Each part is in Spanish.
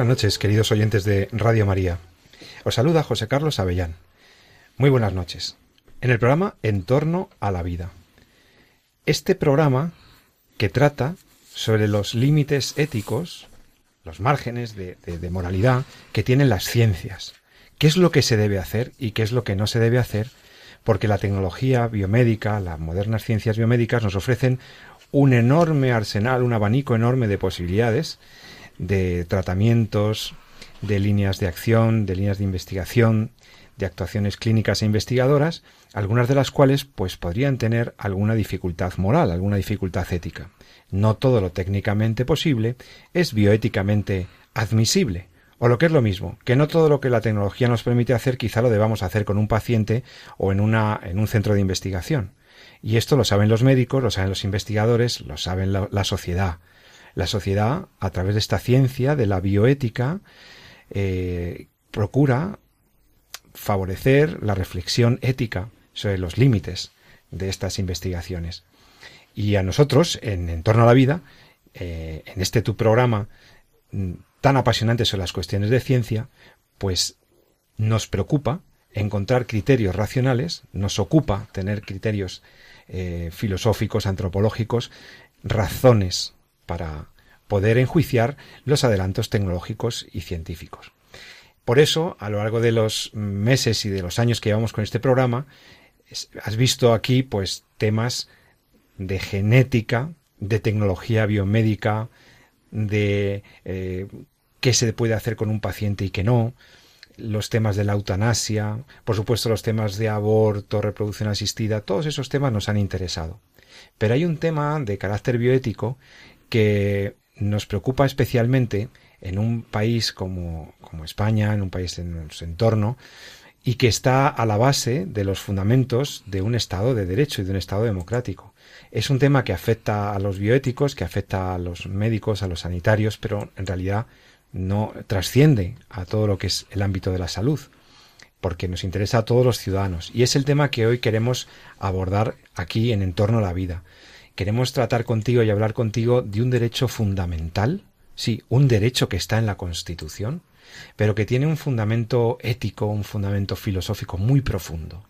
Buenas noches, queridos oyentes de Radio María. Os saluda José Carlos Avellán. Muy buenas noches. En el programa En torno a la vida. Este programa que trata sobre los límites éticos, los márgenes de, moralidad que tienen las ciencias. ¿Qué es lo que se debe hacer y qué es lo que no se debe hacer? Porque la tecnología biomédica, las modernas ciencias biomédicas nos ofrecen un enorme arsenal, un abanico enorme de posibilidades de tratamientos, de líneas de acción, de líneas de investigación, de actuaciones clínicas e investigadoras, algunas de las cuales pues podrían tener alguna dificultad moral, alguna dificultad ética. No todo lo técnicamente posible es bioéticamente admisible. O lo que es lo mismo, que no todo lo que la tecnología nos permite hacer quizá lo debamos hacer con un paciente o en, una, en un centro de investigación. Y esto lo saben los médicos, lo saben los investigadores, lo saben la, la sociedad. La sociedad, a través de esta ciencia de la bioética, eh, procura favorecer la reflexión ética sobre los límites de estas investigaciones. Y a nosotros, en, en torno a la vida, eh, en este tu programa mm, tan apasionante sobre las cuestiones de ciencia, pues nos preocupa encontrar criterios racionales, nos ocupa tener criterios eh, filosóficos, antropológicos, razones para poder enjuiciar los adelantos tecnológicos y científicos. Por eso, a lo largo de los meses y de los años que llevamos con este programa, has visto aquí pues temas de genética, de tecnología biomédica, de eh, qué se puede hacer con un paciente y qué no, los temas de la eutanasia, por supuesto los temas de aborto, reproducción asistida, todos esos temas nos han interesado. Pero hay un tema de carácter bioético que nos preocupa especialmente en un país como, como España, en un país en su entorno, y que está a la base de los fundamentos de un Estado de Derecho y de un Estado democrático. Es un tema que afecta a los bioéticos, que afecta a los médicos, a los sanitarios, pero en realidad no trasciende a todo lo que es el ámbito de la salud, porque nos interesa a todos los ciudadanos. Y es el tema que hoy queremos abordar aquí en Entorno a la Vida. Queremos tratar contigo y hablar contigo de un derecho fundamental, sí, un derecho que está en la Constitución, pero que tiene un fundamento ético, un fundamento filosófico muy profundo.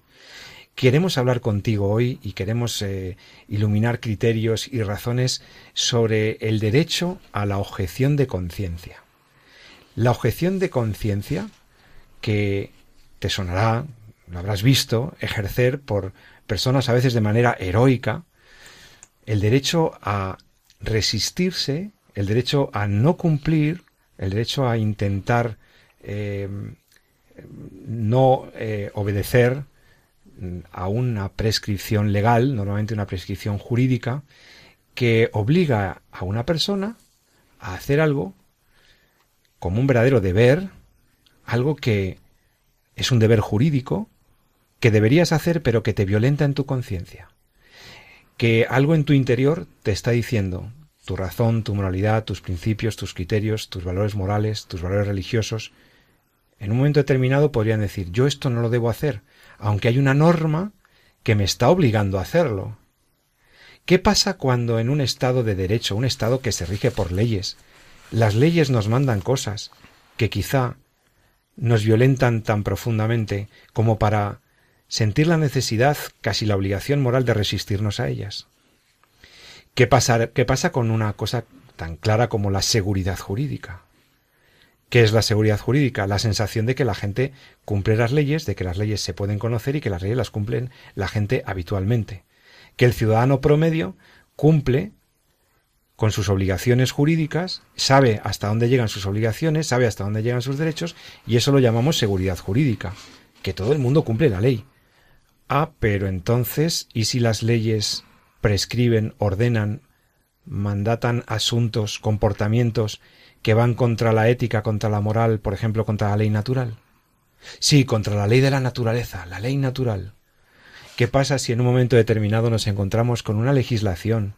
Queremos hablar contigo hoy y queremos eh, iluminar criterios y razones sobre el derecho a la objeción de conciencia. La objeción de conciencia que te sonará, lo habrás visto, ejercer por personas a veces de manera heroica, el derecho a resistirse, el derecho a no cumplir, el derecho a intentar eh, no eh, obedecer a una prescripción legal, normalmente una prescripción jurídica, que obliga a una persona a hacer algo como un verdadero deber, algo que es un deber jurídico, que deberías hacer pero que te violenta en tu conciencia que algo en tu interior te está diciendo, tu razón, tu moralidad, tus principios, tus criterios, tus valores morales, tus valores religiosos, en un momento determinado podrían decir, yo esto no lo debo hacer, aunque hay una norma que me está obligando a hacerlo. ¿Qué pasa cuando en un Estado de derecho, un Estado que se rige por leyes, las leyes nos mandan cosas que quizá nos violentan tan profundamente como para sentir la necesidad, casi la obligación moral de resistirnos a ellas. ¿Qué pasa, qué pasa con una cosa tan clara como la seguridad jurídica? ¿Qué es la seguridad jurídica? La sensación de que la gente cumple las leyes, de que las leyes se pueden conocer y que las leyes las cumplen la gente habitualmente. Que el ciudadano promedio cumple con sus obligaciones jurídicas, sabe hasta dónde llegan sus obligaciones, sabe hasta dónde llegan sus derechos, y eso lo llamamos seguridad jurídica, que todo el mundo cumple la ley. Ah, pero entonces, ¿y si las leyes prescriben, ordenan, mandatan asuntos, comportamientos que van contra la ética, contra la moral, por ejemplo, contra la ley natural? Sí, contra la ley de la naturaleza, la ley natural. ¿Qué pasa si en un momento determinado nos encontramos con una legislación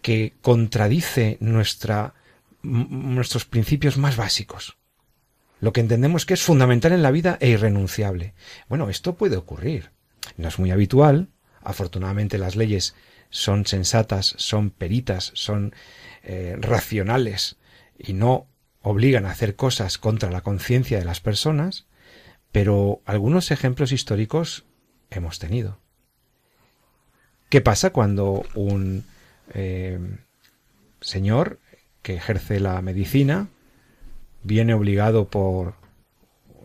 que contradice nuestros principios más básicos? Lo que entendemos que es fundamental en la vida e irrenunciable. Bueno, esto puede ocurrir. No es muy habitual. Afortunadamente las leyes son sensatas, son peritas, son eh, racionales y no obligan a hacer cosas contra la conciencia de las personas, pero algunos ejemplos históricos hemos tenido. ¿Qué pasa cuando un eh, señor que ejerce la medicina viene obligado por,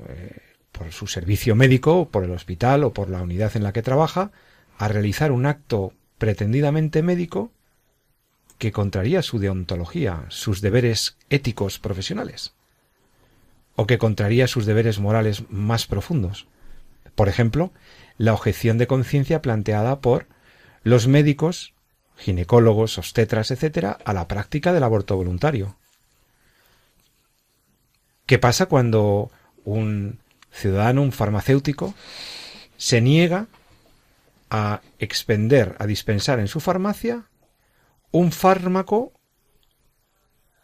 eh, por su servicio médico, por el hospital o por la unidad en la que trabaja, a realizar un acto pretendidamente médico que contraría su deontología, sus deberes éticos profesionales, o que contraría sus deberes morales más profundos. Por ejemplo, la objeción de conciencia planteada por los médicos, ginecólogos, obstetras, etcétera, a la práctica del aborto voluntario. ¿Qué pasa cuando un ciudadano, un farmacéutico, se niega a expender, a dispensar en su farmacia un fármaco,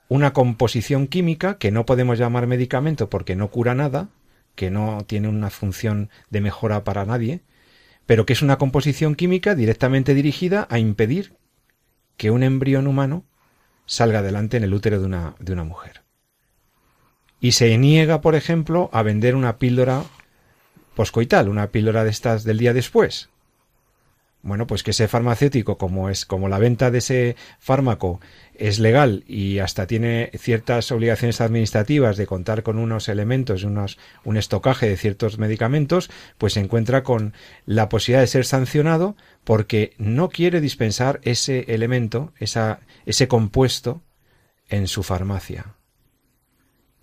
una composición química que no podemos llamar medicamento porque no cura nada, que no tiene una función de mejora para nadie, pero que es una composición química directamente dirigida a impedir que un embrión humano salga adelante en el útero de una, de una mujer. Y se niega, por ejemplo, a vender una píldora poscoital, una píldora de estas del día después, bueno, pues que ese farmacéutico, como es, como la venta de ese fármaco es legal y hasta tiene ciertas obligaciones administrativas de contar con unos elementos, unos, un estocaje de ciertos medicamentos, pues se encuentra con la posibilidad de ser sancionado porque no quiere dispensar ese elemento, esa, ese compuesto en su farmacia.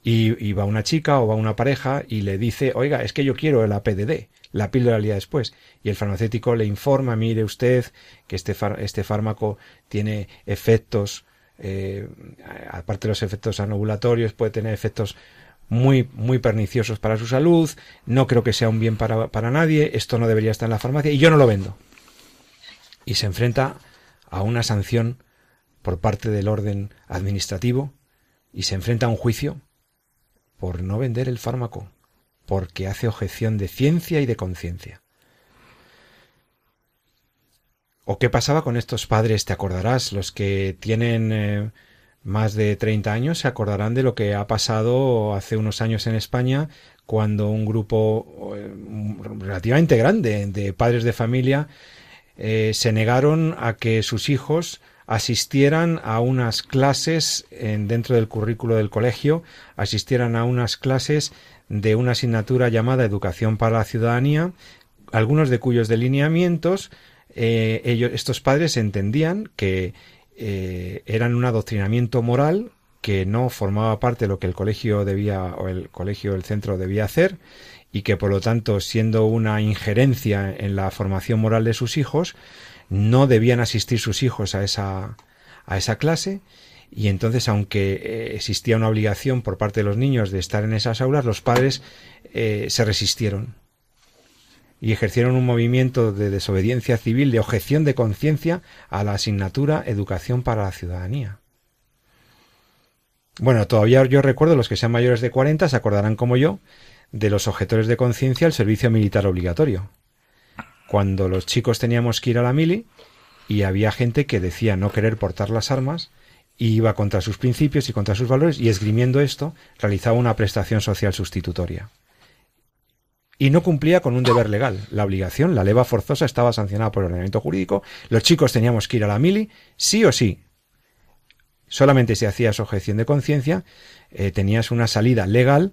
Y, y va una chica o va una pareja y le dice, oiga, es que yo quiero el APDD la píldora al día después. Y el farmacéutico le informa, mire usted, que este, este fármaco tiene efectos, eh, aparte de los efectos anovulatorios, puede tener efectos muy, muy perniciosos para su salud, no creo que sea un bien para, para nadie, esto no debería estar en la farmacia y yo no lo vendo. Y se enfrenta a una sanción por parte del orden administrativo y se enfrenta a un juicio por no vender el fármaco porque hace objeción de ciencia y de conciencia. ¿O qué pasaba con estos padres? Te acordarás, los que tienen eh, más de 30 años se acordarán de lo que ha pasado hace unos años en España cuando un grupo eh, relativamente grande de padres de familia eh, se negaron a que sus hijos asistieran a unas clases en, dentro del currículo del colegio, asistieran a unas clases de una asignatura llamada Educación para la Ciudadanía, algunos de cuyos delineamientos eh, estos padres entendían que eh, eran un adoctrinamiento moral que no formaba parte de lo que el colegio debía o el colegio el centro debía hacer y que por lo tanto siendo una injerencia en la formación moral de sus hijos no debían asistir sus hijos a esa a esa clase y entonces aunque eh, existía una obligación por parte de los niños de estar en esas aulas, los padres eh, se resistieron y ejercieron un movimiento de desobediencia civil, de objeción de conciencia a la asignatura Educación para la Ciudadanía. Bueno, todavía yo recuerdo, los que sean mayores de 40 se acordarán como yo de los objetores de conciencia al servicio militar obligatorio. Cuando los chicos teníamos que ir a la mili y había gente que decía no querer portar las armas y iba contra sus principios y contra sus valores y esgrimiendo esto realizaba una prestación social sustitutoria. Y no cumplía con un deber legal. La obligación, la leva forzosa, estaba sancionada por el ordenamiento jurídico. Los chicos teníamos que ir a la mili, sí o sí. Solamente si hacías objeción de conciencia, eh, tenías una salida legal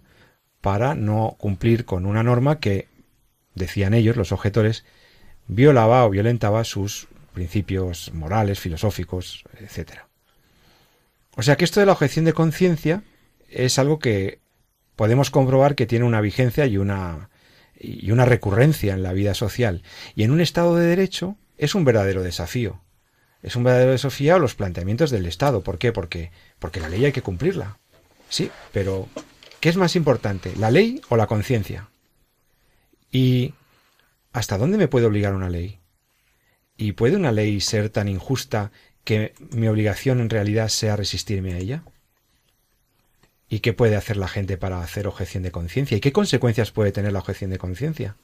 para no cumplir con una norma que, decían ellos, los objetores, violaba o violentaba sus principios morales, filosóficos, etcétera. O sea que esto de la objeción de conciencia es algo que podemos comprobar que tiene una vigencia y una, y una recurrencia en la vida social. Y en un Estado de Derecho es un verdadero desafío. Es un verdadero desafío a los planteamientos del Estado. ¿Por qué? Porque, porque la ley hay que cumplirla. Sí, pero ¿qué es más importante, la ley o la conciencia? ¿Y hasta dónde me puede obligar una ley? ¿Y puede una ley ser tan injusta que mi obligación en realidad sea resistirme a ella? ¿Y qué puede hacer la gente para hacer objeción de conciencia? ¿Y qué consecuencias puede tener la objeción de conciencia?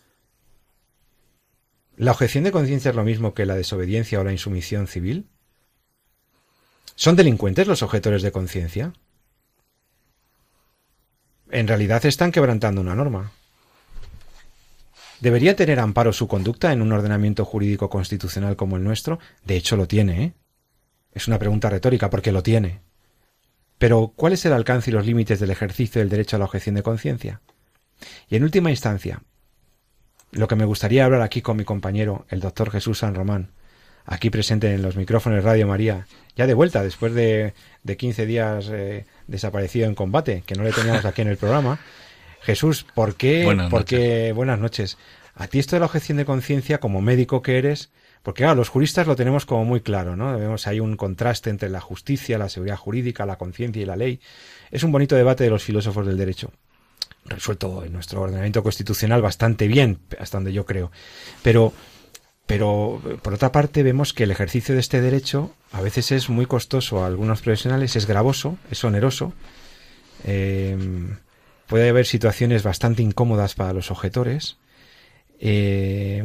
¿La objeción de conciencia es lo mismo que la desobediencia o la insumisión civil? ¿Son delincuentes los objetores de conciencia? En realidad están quebrantando una norma. ¿Debería tener amparo su conducta en un ordenamiento jurídico constitucional como el nuestro? De hecho lo tiene, ¿eh? Es una pregunta retórica porque lo tiene. Pero, ¿cuál es el alcance y los límites del ejercicio del derecho a la objeción de conciencia? Y en última instancia, lo que me gustaría hablar aquí con mi compañero, el doctor Jesús San Román, aquí presente en los micrófonos Radio María, ya de vuelta después de, de 15 días eh, desaparecido en combate, que no le teníamos aquí en el programa. Jesús, ¿por qué? Buenas porque, buenas noches. A ti esto de la objeción de conciencia, como médico que eres, porque claro, los juristas lo tenemos como muy claro, ¿no? Vemos hay un contraste entre la justicia, la seguridad jurídica, la conciencia y la ley. Es un bonito debate de los filósofos del derecho resuelto en nuestro ordenamiento constitucional bastante bien, hasta donde yo creo. Pero, pero por otra parte vemos que el ejercicio de este derecho a veces es muy costoso a algunos profesionales, es gravoso, es oneroso. Eh, puede haber situaciones bastante incómodas para los objetores. Eh,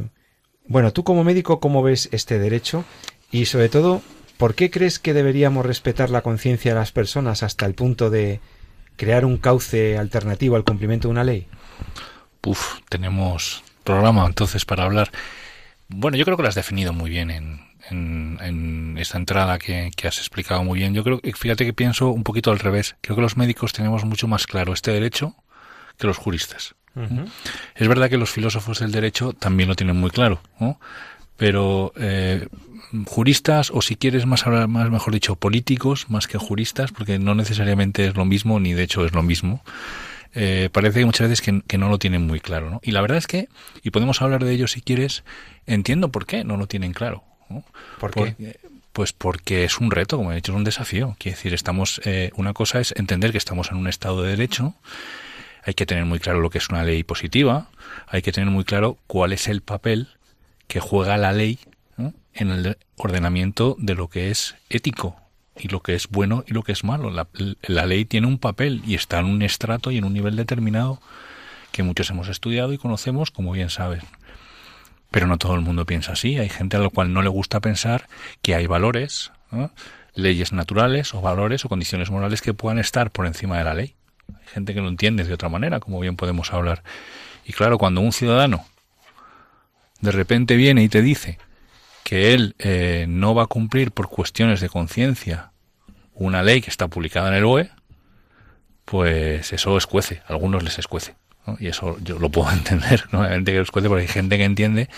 bueno, tú como médico, ¿cómo ves este derecho? Y sobre todo, ¿por qué crees que deberíamos respetar la conciencia de las personas hasta el punto de crear un cauce alternativo al cumplimiento de una ley? Uf, tenemos programa entonces para hablar. Bueno, yo creo que lo has definido muy bien en, en, esta entrada que, has explicado muy bien. Yo creo que, fíjate que pienso un poquito al revés. Creo que los médicos tenemos mucho más claro este derecho que los juristas. Es verdad que los filósofos del derecho también lo tienen muy claro, pero eh, juristas o si quieres más más mejor dicho políticos más que juristas porque no necesariamente es lo mismo ni de hecho es lo mismo eh, parece que muchas veces que, no lo tienen muy claro ¿no? y la verdad es que y podemos hablar de ello si quieres entiendo por qué no lo tienen claro ¿Por qué? pues porque es un reto como he dicho es un desafío quiere decir estamos eh, una cosa es entender que estamos en un estado de derecho hay que tener muy claro lo que es una ley positiva hay que tener muy claro cuál es el papel que juega la ley en el ordenamiento de lo que es ético y lo que es bueno y lo que es malo. La, la, ley tiene un papel y está en un estrato y en un nivel determinado que muchos hemos estudiado y conocemos, como bien saben. Pero no todo el mundo piensa así. Hay gente a la cual no le gusta pensar que hay valores, leyes naturales o valores o condiciones morales que puedan estar por encima de la ley. Hay gente que lo entiende de otra manera, como bien podemos hablar. Y claro, cuando un ciudadano de repente viene y te dice que él eh, no va a cumplir por cuestiones de conciencia una ley que está publicada en el BOE, pues eso escuece, a algunos les escuece. Y eso yo lo puedo entender, ¿no? Obviamente que escuece porque hay gente que entiende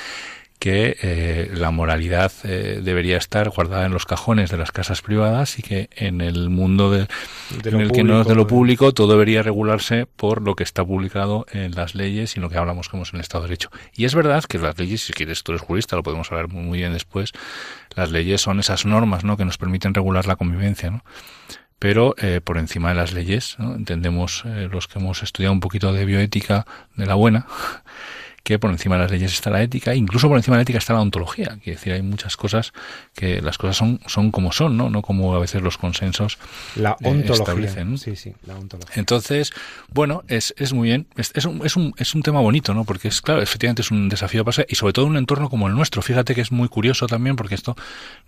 que eh, la moralidad eh, debería estar guardada en los cajones de las casas privadas y que en el mundo de, en el que no es de lo público todo debería regularse por lo que está publicado en las leyes y lo que hablamos como es en el Estado de Derecho. Y es verdad que las leyes, si quieres tú eres jurista, lo podemos hablar muy, bien después, las leyes son esas normas ¿no? que nos permiten regular la convivencia. ¿no? Pero eh, por encima de las leyes, ¿no? entendemos los que hemos estudiado un poquito de bioética de la buena, que por encima de las leyes está la ética, incluso por encima de la ética está la ontología. Quiere decir, hay muchas cosas que las cosas son, son como son, ¿no? No como a veces los consensos la eh, ontología. establecen. Sí, sí, la ontología. Entonces, bueno, es, es muy bien. Es, es, un, es, un, es un tema bonito, ¿no? Porque es, claro, efectivamente es un desafío pasar y sobre todo en un entorno como el nuestro. Fíjate que es muy curioso también, porque esto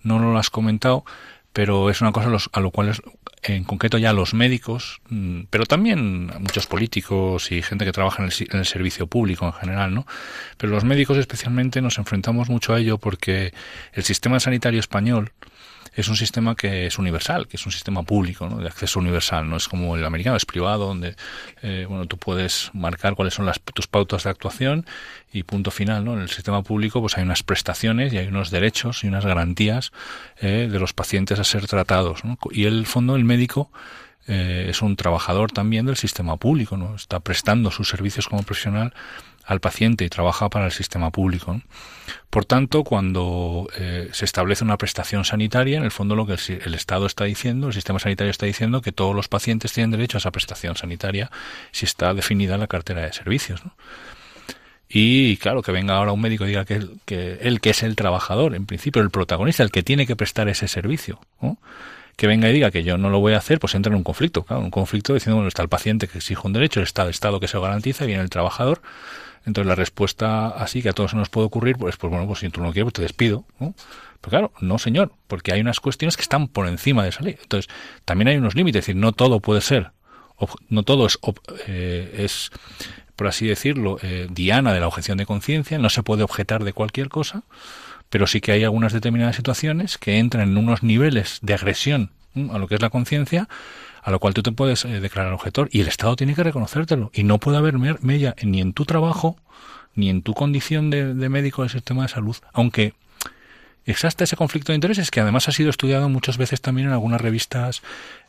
no lo has comentado, pero es una cosa a, lo cual en concreto ya los médicos, mm, pero también muchos políticos y gente que trabaja en el, servicio público en general, ¿no? Pero los médicos especialmente nos enfrentamos mucho a ello porque el sistema sanitario español es un sistema que es universal, que es un sistema público, ¿no? de acceso universal, no es como el americano, es privado, donde eh, bueno, tú puedes marcar cuáles son las, tus pautas de actuación y punto final. ¿no? En el sistema público pues hay unas prestaciones y hay unos derechos y unas garantías eh, de los pacientes a ser tratados. ¿no? Y el fondo, el médico, eh, es un trabajador también del sistema público, ¿no? Está prestando sus servicios como profesional al paciente y trabaja para el sistema público. Por tanto, cuando eh, se establece una prestación sanitaria, en el fondo lo que el, Estado está diciendo, el sistema sanitario está diciendo que todos los pacientes tienen derecho a esa prestación sanitaria si está definida en la cartera de servicios. Y claro, que venga ahora un médico y diga que, él, que es el trabajador, en principio el protagonista, el que tiene que prestar ese servicio, que venga y diga que yo no lo voy a hacer, pues entra en un conflicto, claro, un conflicto diciendo, bueno, está el paciente que exige un derecho, está el Estado que se lo garantiza, y viene el trabajador, entonces la respuesta así que a todos nos puede ocurrir, pues, pues bueno, pues si tú no quieres, pues te despido. ¿no? Pero claro, no señor, porque hay unas cuestiones que están por encima de esa ley. Entonces, también hay unos límites, es decir, no todo puede ser, no todo es, eh, es por así decirlo, eh, diana de la objeción de conciencia, no se puede objetar de cualquier cosa, pero sí que hay algunas determinadas situaciones que entran en unos niveles de agresión a lo que es la conciencia a lo cual tú te puedes eh, declarar objetor y el Estado tiene que reconocértelo. Y no puede haber mella ni en tu trabajo ni en tu condición de, médico del sistema de salud, aunque exista ese conflicto de intereses que además ha sido estudiado muchas veces también en algunas revistas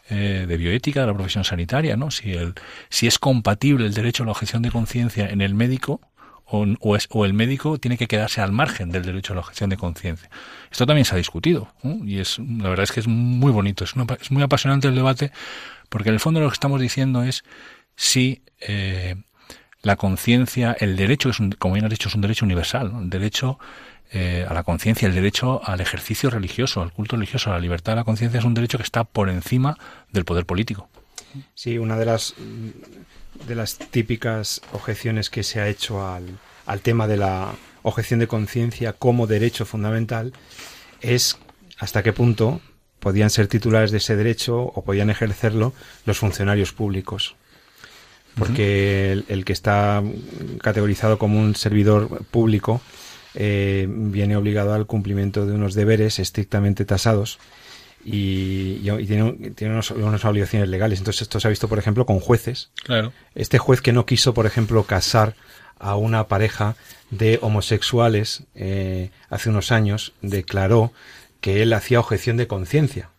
eh, de bioética de la profesión sanitaria, ¿no? Si, el, si es compatible el derecho a la objeción de conciencia en el médico o, es, o, el médico tiene que quedarse al margen del derecho a la objeción de conciencia. Esto también se ha discutido y es la verdad es que es muy bonito, es, muy apasionante el debate porque en el fondo lo que estamos diciendo es si eh, la conciencia, el derecho, es como bien has dicho, es un derecho universal, el derecho eh, a la conciencia, el derecho al ejercicio religioso, al culto religioso, a la libertad de la conciencia es un derecho que está por encima del poder político. Sí, una de las de las típicas objeciones que se ha hecho al, al tema de la objeción de conciencia como derecho fundamental es hasta qué punto podían ser titulares de ese derecho o podían ejercerlo los funcionarios públicos. Porque el, que está categorizado como un servidor público eh, viene obligado al cumplimiento de unos deberes estrictamente tasados y, tiene, tiene unas obligaciones legales. Entonces esto se ha visto, por ejemplo, con jueces. Claro. Este juez que no quiso, por ejemplo, casar a una pareja de homosexuales eh, hace unos años declaró que él hacía objeción de conciencia.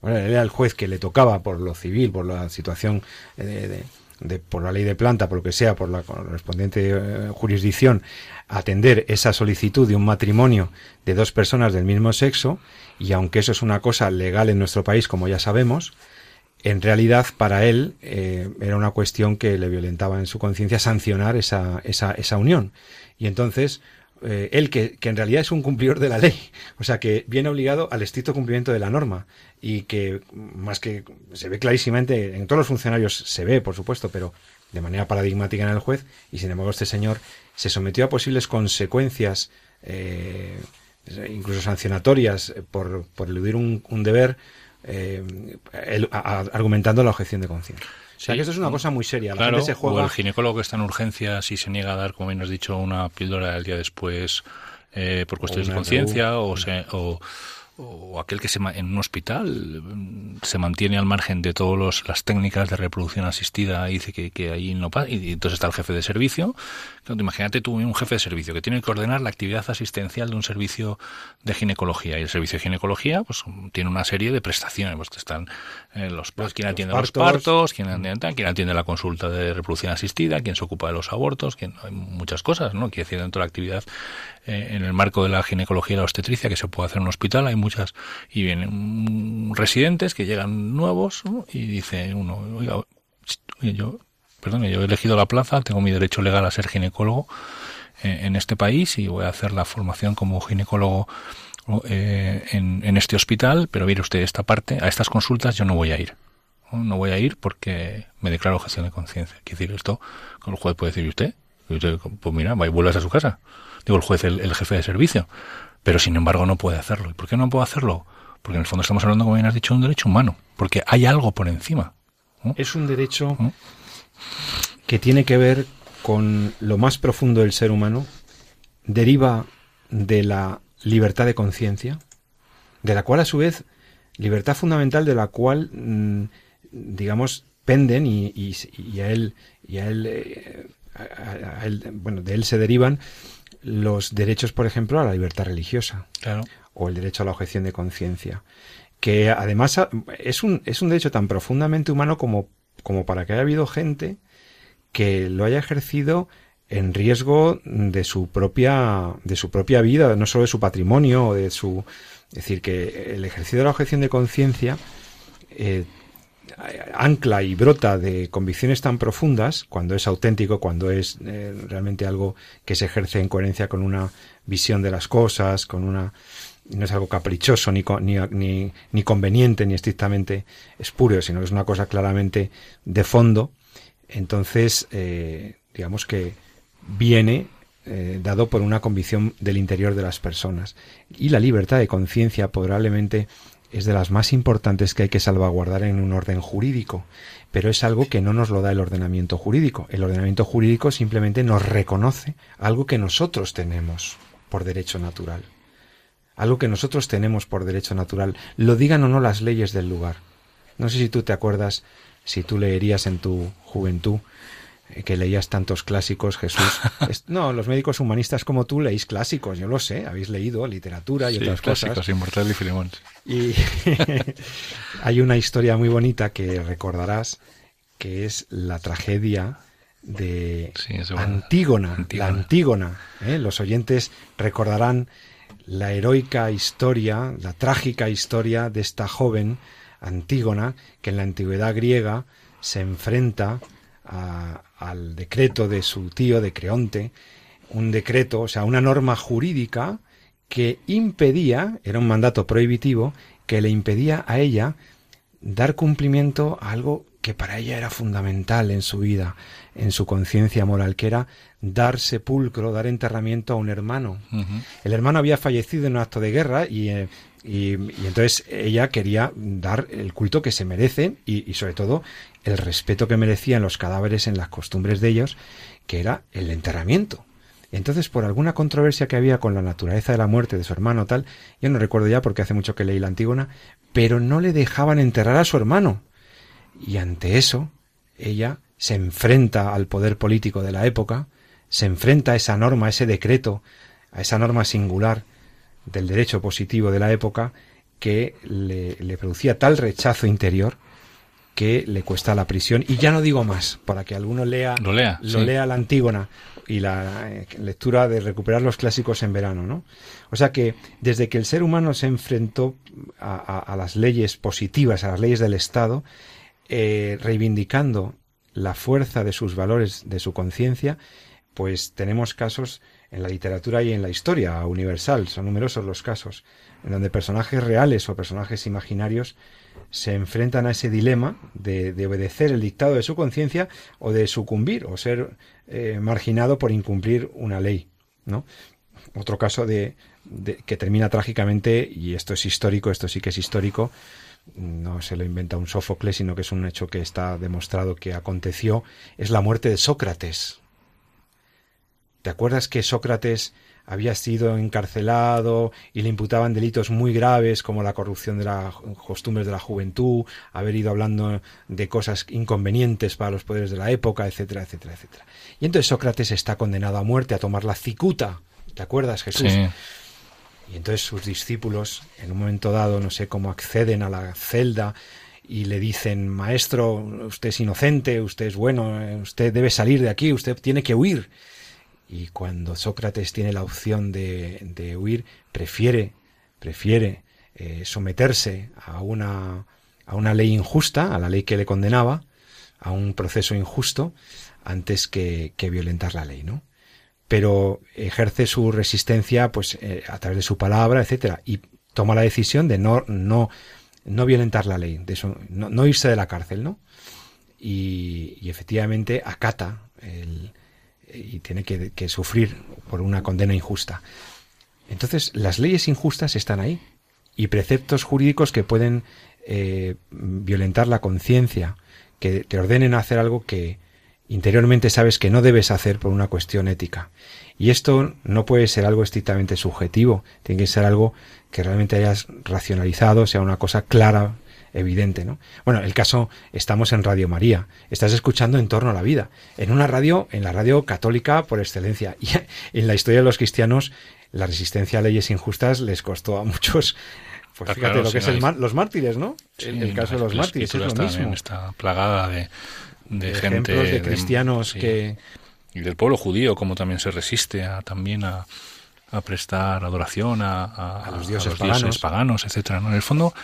Bueno, él era el juez que le tocaba por lo civil, por la situación eh, de, por la ley de planta, por lo que sea, por la correspondiente eh, jurisdicción, atender esa solicitud de un matrimonio de dos personas del mismo sexo, y aunque eso es una cosa legal en nuestro país, como ya sabemos, en realidad para él eh, era una cuestión que le violentaba en su conciencia sancionar esa, esa, esa unión. Y entonces, eh, él que, que, en realidad es un cumplidor de la ley, o sea que viene obligado al estricto cumplimiento de la norma y que más que se ve clarísimamente, en todos los funcionarios se ve, por supuesto, pero de manera paradigmática en el juez, y sin embargo este señor se sometió a posibles consecuencias, eh, incluso sancionatorias, por, por eludir un, un deber eh, argumentando la objeción de conciencia. o sea que eso es una cosa muy seria. La gente se juega... O el ginecólogo que está en urgencia si se niega a dar, como bien has dicho, una píldora el día después eh, por cuestiones de conciencia o, o, o aquel que se en un hospital mm, se mantiene al margen de todas las técnicas de reproducción asistida y dice que, que ahí no pasa y entonces está el jefe de servicio imagínate tú un jefe de servicio que tiene que ordenar la actividad asistencial de un servicio de ginecología. Y el servicio de ginecología pues tiene una serie de prestaciones. Pues están eh, los, quien atiende los partos. quien atiende, quien atiende la consulta de reproducción asistida quien se ocupa de los abortos quien hay muchas cosas no quiere decir dentro de la actividad eh, en el marco de la ginecología y la obstetricia que se puede hacer en un hospital hay muchas y vienen residentes que llegan nuevos y dice uno oiga yo perdón yo he elegido la plaza tengo mi derecho legal a ser ginecólogo eh, en este país y voy a hacer la formación como ginecólogo eh, en, en, este hospital, pero mire usted, esta parte, a estas consultas yo no voy a ir. No voy a ir porque me declaro objeción de conciencia. Quiere decir, esto, el juez puede decir, usted? usted pues mira, va y vuelvas a su casa digo el juez, el, jefe de servicio, pero sin embargo no puede hacerlo. ¿Y por qué no puede hacerlo? Porque en el fondo estamos hablando, como bien has dicho, de un derecho humano, porque hay algo por encima. Es un derecho que tiene que ver con lo más profundo del ser humano, deriva de la libertad de conciencia, de la cual a su vez, libertad fundamental de la cual, mm, digamos, penden y, a él, y a él, eh, a él, bueno, de él se derivan los derechos, por ejemplo, a la libertad religiosa. O el derecho a la objeción de conciencia. Que además es un, es un derecho tan profundamente humano como, como para que haya habido gente que lo haya ejercido en riesgo de su propia de su propia vida, no solo de su patrimonio o de su es decir que el ejercicio de la objeción de conciencia eh, ancla y brota de convicciones tan profundas cuando es auténtico, cuando es eh, realmente algo que se ejerce en coherencia con una visión de las cosas, con una no es algo caprichoso ni, ni, ni, conveniente ni estrictamente espurio, sino que es una cosa claramente de fondo. Entonces, eh, digamos que viene eh, dado por una convicción del interior de las personas. Y la libertad de conciencia probablemente es de las más importantes que hay que salvaguardar en un orden jurídico, pero es algo que no nos lo da el ordenamiento jurídico. El ordenamiento jurídico simplemente nos reconoce algo que nosotros tenemos por derecho natural. Algo que nosotros tenemos por derecho natural, lo digan o no las leyes del lugar. No sé si tú te acuerdas, si tú leerías en tu juventud eh, que leías tantos clásicos, Jesús. no, los médicos humanistas como tú leéis clásicos, yo lo sé, habéis leído literatura y otras clásicos, cosas. Inmortal y Filemón. Y hay una historia muy bonita que recordarás, que es la tragedia de Antígona, la Antígona. ¿eh? Los oyentes recordarán la heroica historia, la trágica historia de esta joven Antígona, que en la antigüedad griega se enfrenta al decreto de su tío, de Creonte, un decreto, o sea, una norma jurídica que impedía, era un mandato prohibitivo, que le impedía a ella dar cumplimiento a algo que para ella era fundamental en su vida, en su conciencia moral, que era dar sepulcro, dar enterramiento a un hermano. El hermano había fallecido en un acto de guerra y, eh, y, entonces ella quería dar el culto que se merece y, sobre todo el respeto que merecían los cadáveres en las costumbres de ellos, que era el enterramiento. Entonces, por alguna controversia que había con la naturaleza de la muerte de su hermano tal, yo no recuerdo ya porque hace mucho que leí la Antígona, pero no le dejaban enterrar a su hermano. Y ante eso, ella se enfrenta al poder político de la época, se enfrenta a esa norma, a ese decreto, a esa norma singular del derecho positivo de la época que le, producía tal rechazo interior que le cuesta la prisión. Y ya no digo más, para que alguno lea, lo lea, lea la Antígona y la eh, lectura de recuperar los clásicos en verano, ¿no? O sea que desde que el ser humano se enfrentó a, las leyes positivas, a las leyes del Estado, eh, reivindicando la fuerza de sus valores, de su conciencia, pues tenemos casos en la literatura y en la historia universal. Son numerosos los casos en donde personajes reales o personajes imaginarios se enfrentan a ese dilema de, obedecer el dictado de su conciencia o de sucumbir o ser eh, marginado por incumplir una ley. ¿no? Otro caso de, que termina trágicamente, y esto es histórico, esto sí que es histórico, no se lo inventa un Sófocles, sino que es un hecho que está demostrado que aconteció, es la muerte de Sócrates. ¿Te acuerdas que Sócrates había sido encarcelado y le imputaban delitos muy graves como la corrupción de las costumbres de la juventud, haber ido hablando de cosas inconvenientes para los poderes de la época, etcétera, etcétera, etcétera. Y entonces Sócrates está condenado a muerte, a tomar la cicuta. ¿Te acuerdas, Jesús? Y entonces sus discípulos, en un momento dado, no sé cómo acceden a la celda y le dicen, maestro, usted es inocente, usted es bueno, usted debe salir de aquí, usted tiene que huir. Y cuando Sócrates tiene la opción de, huir, prefiere, prefiere eh, someterse a una, a una ley injusta, a la ley que le condenaba, a un proceso injusto, antes que, que violentar la ley, ¿no? Pero ejerce su resistencia, pues, eh, a través de su palabra, etcétera, y toma la decisión de no, no, no violentar la ley, de eso, no, irse de la cárcel, ¿no? Y, y efectivamente acata y tiene que, sufrir por una condena injusta. Entonces, las leyes injustas están ahí y preceptos jurídicos que pueden eh, violentar la conciencia, que te ordenen hacer algo que interiormente sabes que no debes hacer por una cuestión ética. Y esto no puede ser algo estrictamente subjetivo, tiene que ser algo que realmente hayas racionalizado, sea una cosa clara evidente, ¿no? Bueno, el caso, estamos en Radio María, estás escuchando en torno a la vida, en una radio, en la radio católica por excelencia. Y en la historia de los cristianos, la resistencia a leyes injustas les costó a muchos pues fíjate lo que es el los mártires, ¿no? el, caso de los mártires es lo mismo. Está plagada de, de ejemplos de cristianos que, y del pueblo judío, como también se resiste a, también a, a prestar adoración a, los dioses, paganos. etcétera. ¿no? En el fondo,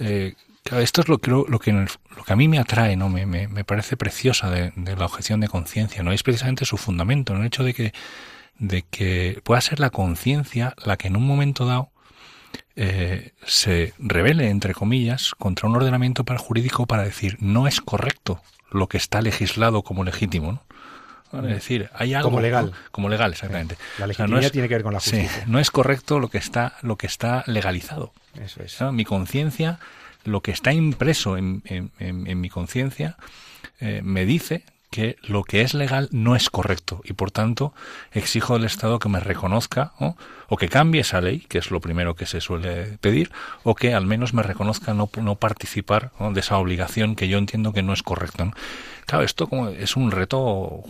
eh, esto es lo que, lo, que, lo que a mí me atrae, ¿no? Me, me, parece preciosa de, la objeción de conciencia, ¿no? Es precisamente su fundamento, el hecho de que, de que pueda ser la conciencia la que en un momento dado eh, se revele, entre comillas, contra un ordenamiento para jurídico para decir no es correcto lo que está legislado como legítimo. ¿no? Es decir, hay algo como legal, como legal, exactamente. La legitimidad tiene que ver con la justicia. no es correcto lo que está lo que está legalizado. Eso es. Mi conciencia, lo que está impreso en, en, mi conciencia, eh, me dice que lo que es legal no es correcto y por tanto exijo del Estado que me reconozca o que cambie esa ley, que es lo primero que se suele pedir, o que al menos me reconozca no, no participar de esa obligación que yo entiendo que no es correcta. Claro, esto como es un reto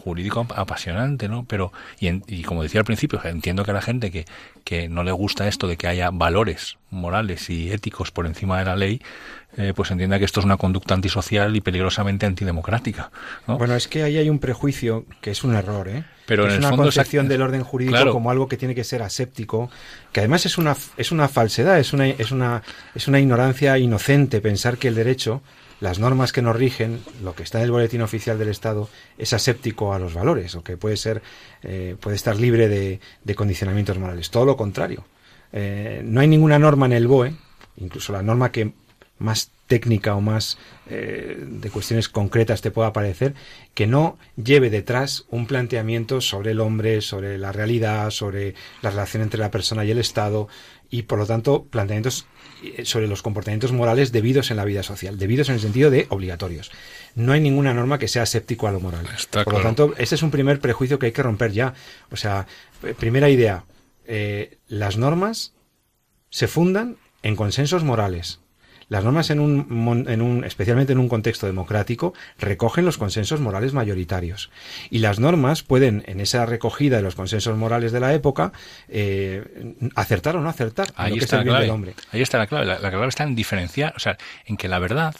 jurídico apasionante, ¿no? Pero, y, y como decía al principio, entiendo que a la gente que, que no le gusta esto de que haya valores morales y éticos por encima de la ley, eh, pues entienda que esto es una conducta antisocial y peligrosamente antidemocrática. Bueno, es que ahí hay un prejuicio que es un error, ¿eh? Pero es en una fondo concepción del orden jurídico como algo que tiene que ser aséptico, que además es una es una falsedad, es una es una es una ignorancia inocente pensar que el derecho las normas que nos rigen, lo que está en el boletín oficial del Estado, es aséptico a los valores, o que puede ser, eh, puede estar libre de, condicionamientos morales. Todo lo contrario. Eh, no hay ninguna norma en el BOE, incluso la norma que más técnica o más eh, de cuestiones concretas te pueda parecer, que no lleve detrás un planteamiento sobre el hombre, sobre la realidad, sobre la relación entre la persona y el Estado, y por lo tanto planteamientos eh, sobre los comportamientos morales debidos en la vida social, debidos en el sentido de obligatorios. No hay ninguna norma que sea séptico a lo moral. por lo tanto, ese es un primer prejuicio que hay que romper ya. O sea, primera idea, eh, las normas se fundan en consensos morales. Las normas, en un, en un, especialmente en un contexto democrático, recogen los consensos morales mayoritarios. Y las normas pueden, en esa recogida de los consensos morales de la época, eh, acertar o no acertar. Ahí está la clave. Hombre. Ahí está la clave. La, clave está en diferenciar, o sea, en que la verdad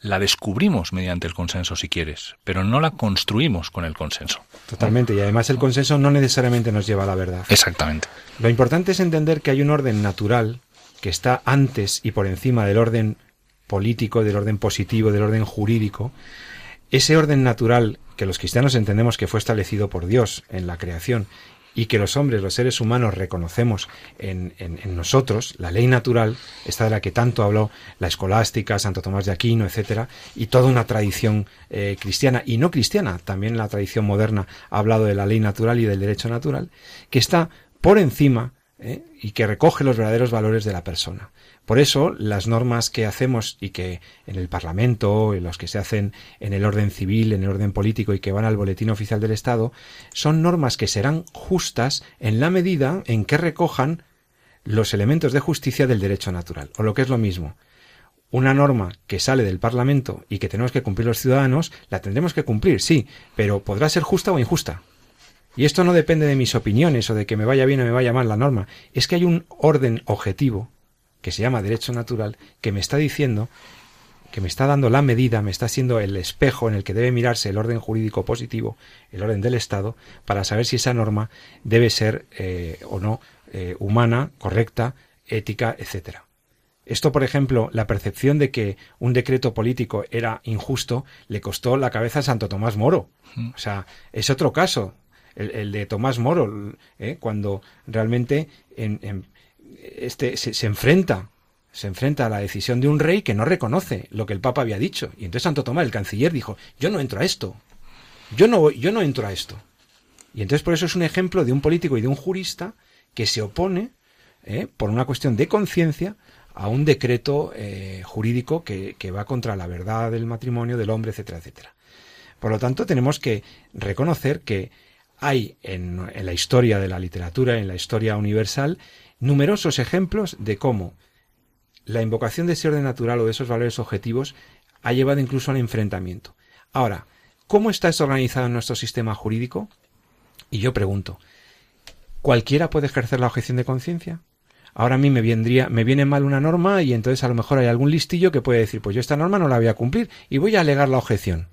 la descubrimos mediante el consenso, si quieres, pero no la construimos con el consenso. Totalmente, y además el consenso no necesariamente nos lleva a la verdad. Exactamente. Lo importante es entender que hay un orden natural que está antes y por encima del orden político, del orden positivo, del orden jurídico, ese orden natural que los cristianos entendemos que fue establecido por Dios en la creación y que los hombres, los seres humanos, reconocemos en, nosotros, la ley natural, esta de la que tanto habló la escolástica, Santo Tomás de Aquino, etcétera, y toda una tradición eh, cristiana y no cristiana, también la tradición moderna ha hablado de la ley natural y del derecho natural, que está por encima ¿eh? y que recoge los verdaderos valores de la persona. Por eso, las normas que hacemos y que en el Parlamento, en los que se hacen en el orden civil, en el orden político y que van al Boletín Oficial del Estado, son normas que serán justas en la medida en que recojan los elementos de justicia del derecho natural. O lo que es lo mismo, una norma que sale del Parlamento y que tenemos que cumplir los ciudadanos, la tendremos que cumplir, sí, pero podrá ser justa o injusta. Y esto no depende de mis opiniones o de que me vaya bien o me vaya mal la norma. Es que hay un orden objetivo, que se llama derecho natural, que me está diciendo, que me está dando la medida, me está siendo el espejo en el que debe mirarse el orden jurídico positivo, el orden del Estado, para saber si esa norma debe ser eh, o no eh, humana, correcta, ética, etcétera. Esto, por ejemplo, la percepción de que un decreto político era injusto le costó la cabeza a Santo Tomás Moro. O sea, es otro caso el, de Tomás Moro, ¿eh? cuando realmente en, este se, enfrenta se enfrenta a la decisión de un rey que no reconoce lo que el Papa había dicho. Y entonces Santo Tomás, el canciller, dijo, yo no entro a esto. Yo no, yo no entro a esto. Y entonces por eso es un ejemplo de un político y de un jurista que se opone, ¿eh? por una cuestión de conciencia, a un decreto eh, jurídico que, que, va contra la verdad del matrimonio, del hombre, etcétera, etcétera. Por lo tanto, tenemos que reconocer que hay en, la historia de la literatura, en la historia universal, numerosos ejemplos de cómo la invocación de ese orden natural o de esos valores objetivos ha llevado incluso al enfrentamiento. Ahora, ¿cómo está esto organizado en nuestro sistema jurídico? Y yo pregunto, ¿cualquiera puede ejercer la objeción de conciencia? Ahora a mí me viene mal una norma y entonces a lo mejor hay algún listillo que puede decir, pues yo esta norma no la voy a cumplir y voy a alegar la objeción.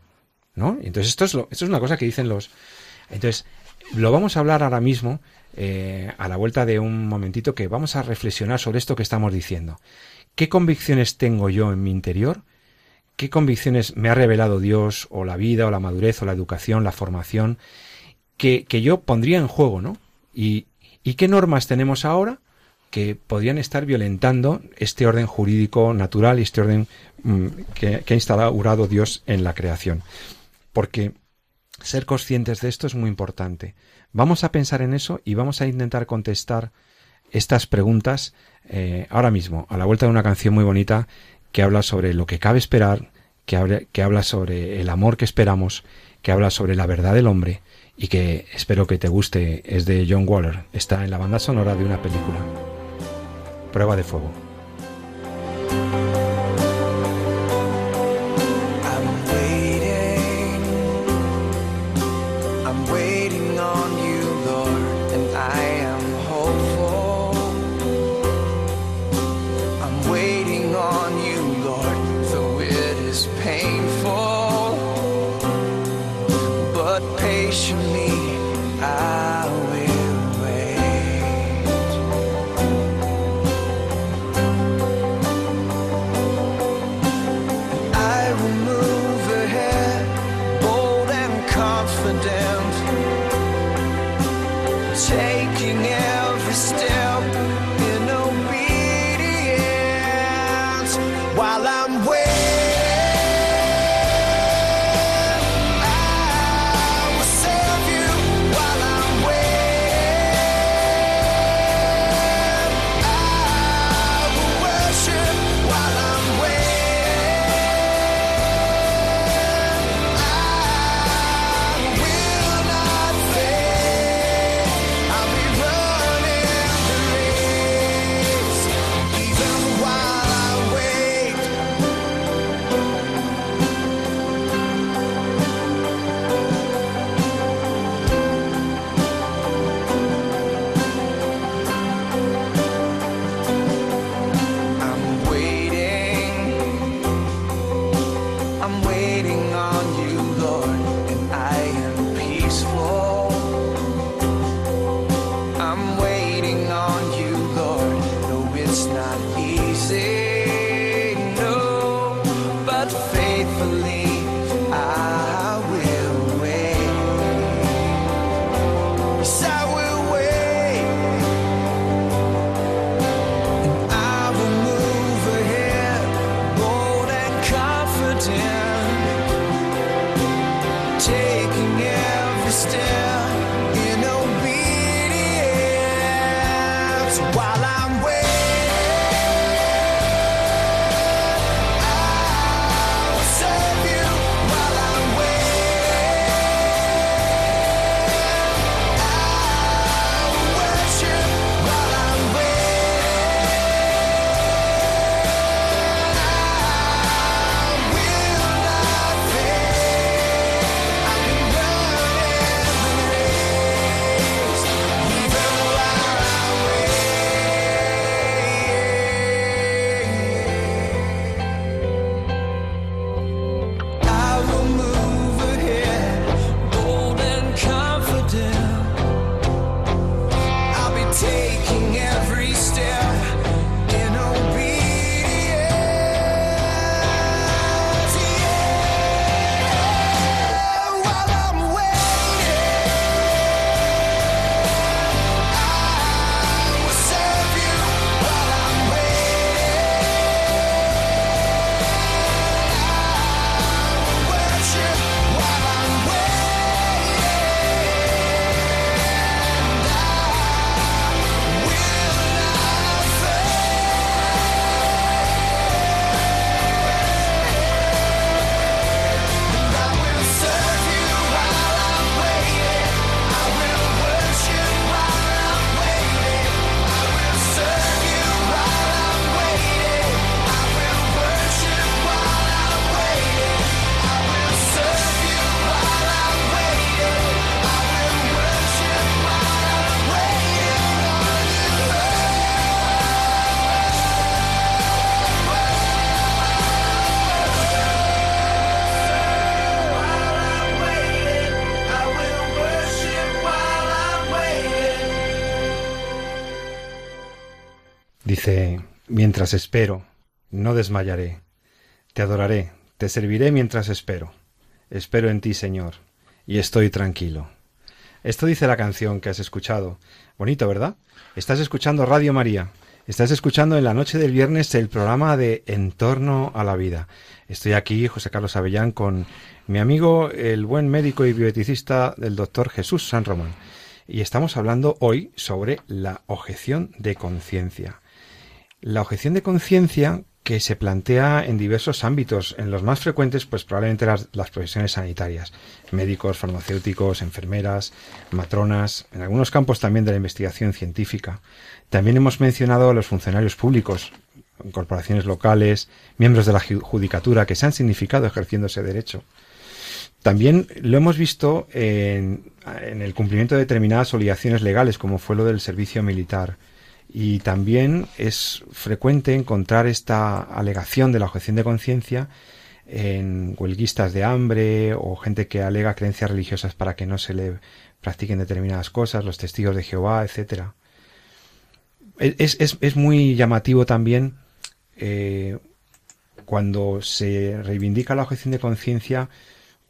¿No? Entonces esto es, lo, esto es una cosa que dicen los, Entonces, lo vamos a hablar ahora mismo, eh, a la vuelta de un momentito, que vamos a reflexionar sobre esto que estamos diciendo. ¿Qué convicciones tengo yo en mi interior? ¿Qué convicciones me ha revelado Dios, o la vida, o la madurez, o la educación, la formación, que, que yo pondría en juego, ¿no? Y, ¿Y qué normas tenemos ahora que podrían estar violentando este orden jurídico natural y este orden mm, que, ha instaurado Dios en la creación. Porque ser conscientes de esto es muy importante. Vamos a pensar en eso y vamos a intentar contestar estas preguntas eh, ahora mismo, a la vuelta de una canción muy bonita que habla sobre lo que cabe esperar, que, que habla sobre el amor que esperamos, que habla sobre la verdad del hombre y que espero que te guste. Es de John Waller, está en la banda sonora de una película. Prueba de fuego. Mientras espero, no desmayaré. Te adoraré, te serviré mientras espero. Espero en ti, Señor, y estoy tranquilo. Esto dice la canción que has escuchado. Bonito, ¿verdad? Estás escuchando Radio María. Estás escuchando en la noche del viernes el programa de En torno a la vida. Estoy aquí, José Carlos Avellán, con mi amigo, el buen médico y bioeticista del doctor Jesús San Román. Y estamos hablando hoy sobre la objeción de conciencia. La objeción de conciencia que se plantea en diversos ámbitos, en los más frecuentes, pues probablemente las, las, profesiones sanitarias, médicos, farmacéuticos, enfermeras, matronas, en algunos campos también de la investigación científica. También hemos mencionado a los funcionarios públicos, corporaciones locales, miembros de la judicatura que se han significado ejerciendo ese derecho. También lo hemos visto en, en el cumplimiento de determinadas obligaciones legales, como fue lo del servicio militar y también es frecuente encontrar esta alegación de la objeción de conciencia en huelguistas de hambre o gente que alega creencias religiosas para que no se le practiquen determinadas cosas, los testigos de Jehová, etcétera. Es, es, es, muy llamativo también eh, cuando se reivindica la objeción de conciencia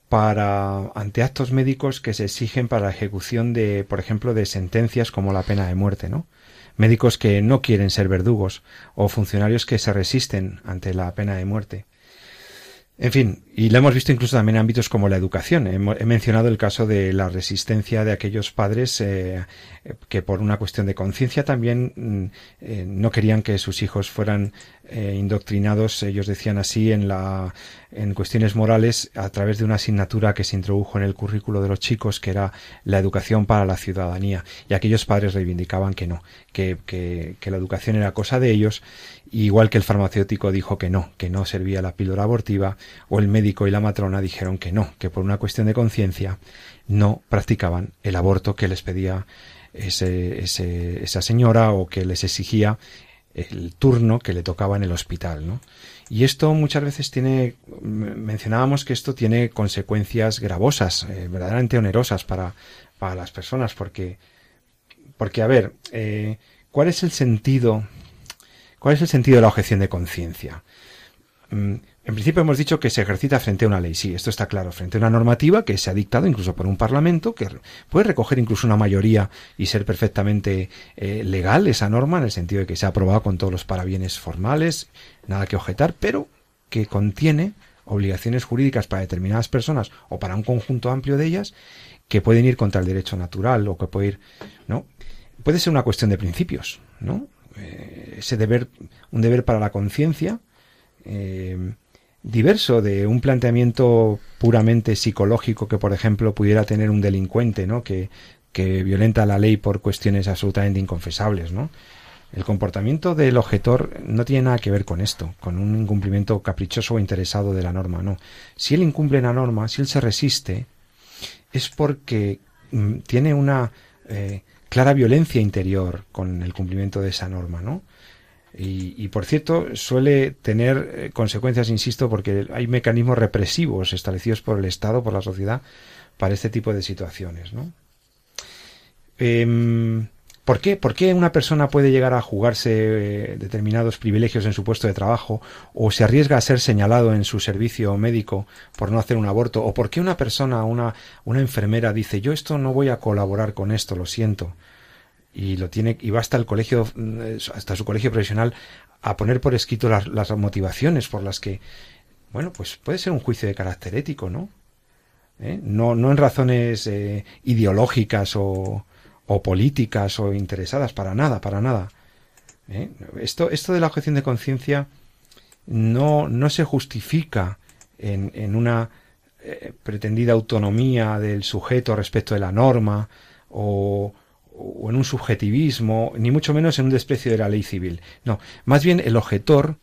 para ante actos médicos que se exigen para la ejecución de, por ejemplo, de sentencias como la pena de muerte, ¿no? Médicos que no quieren ser verdugos o funcionarios que se resisten ante la pena de muerte. En fin, y lo hemos visto incluso también en ámbitos como la educación. He, mencionado el caso de la resistencia de aquellos padres eh, que por una cuestión de conciencia también mm, eh, no querían que sus hijos fueran eh, indoctrinados, ellos decían así, en la en cuestiones morales a través de una asignatura que se introdujo en el currículo de los chicos, que era la educación para la ciudadanía. Y aquellos padres reivindicaban que no, que, que, que la educación era cosa de ellos, igual que el farmacéutico dijo que no, que no servía la píldora abortiva, o el médico y la matrona dijeron que no, que por una cuestión de conciencia no practicaban el aborto que les pedía ese, ese, esa señora o que les exigía el turno que le tocaba en el hospital, ¿no? Y esto muchas veces tiene, mencionábamos que esto tiene consecuencias gravosas, eh, verdaderamente onerosas para, para las personas, porque, porque a ver, eh, ¿cuál es el sentido, cuál es el sentido de la objeción de conciencia? Mm, en principio hemos dicho que se ejercita frente a una ley, sí, esto está claro, frente a una normativa que se ha dictado incluso por un parlamento, que puede recoger incluso una mayoría y ser perfectamente eh, legal esa norma, en el sentido de que se ha aprobado con todos los parabienes formales, nada que objetar, pero que contiene obligaciones jurídicas para determinadas personas o para un conjunto amplio de ellas que pueden ir contra el derecho natural o que puede ir, ¿no? Puede ser una cuestión de principios, ¿no? Eh, ese deber, un deber para la conciencia, eh, diverso de un planteamiento puramente psicológico que, por ejemplo, pudiera tener un delincuente, ¿no? Que, que violenta la ley por cuestiones absolutamente inconfesables, ¿no? El comportamiento del objetor no tiene nada que ver con esto, con un incumplimiento caprichoso o interesado de la norma, no. Si él incumple la norma, si él se resiste, es porque mm, tiene una eh, clara violencia interior con el cumplimiento de esa norma, ¿no? Y, por cierto, suele tener eh, consecuencias, insisto, porque hay mecanismos represivos establecidos por el Estado, por la sociedad, para este tipo de situaciones. ¿no? Em, ¿Por qué? ¿Por qué una persona puede llegar a jugarse eh, determinados privilegios en su puesto de trabajo o se arriesga a ser señalado en su servicio médico por no hacer un aborto? ¿O por qué una persona, una, una enfermera dice yo esto no voy a colaborar con esto, lo siento? Y lo tiene y va hasta el colegio hasta su colegio profesional a poner por escrito las, las motivaciones por las que bueno pues puede ser un juicio de carácter ético no ¿Eh? no no en razones eh, ideológicas o, o políticas o interesadas para nada para nada ¿Eh? esto esto de la objeción de conciencia no no se justifica en, en una pretendida autonomía del sujeto respecto de la norma o, o en un subjetivismo, ni mucho menos en un desprecio de la ley civil. No, más bien el objetor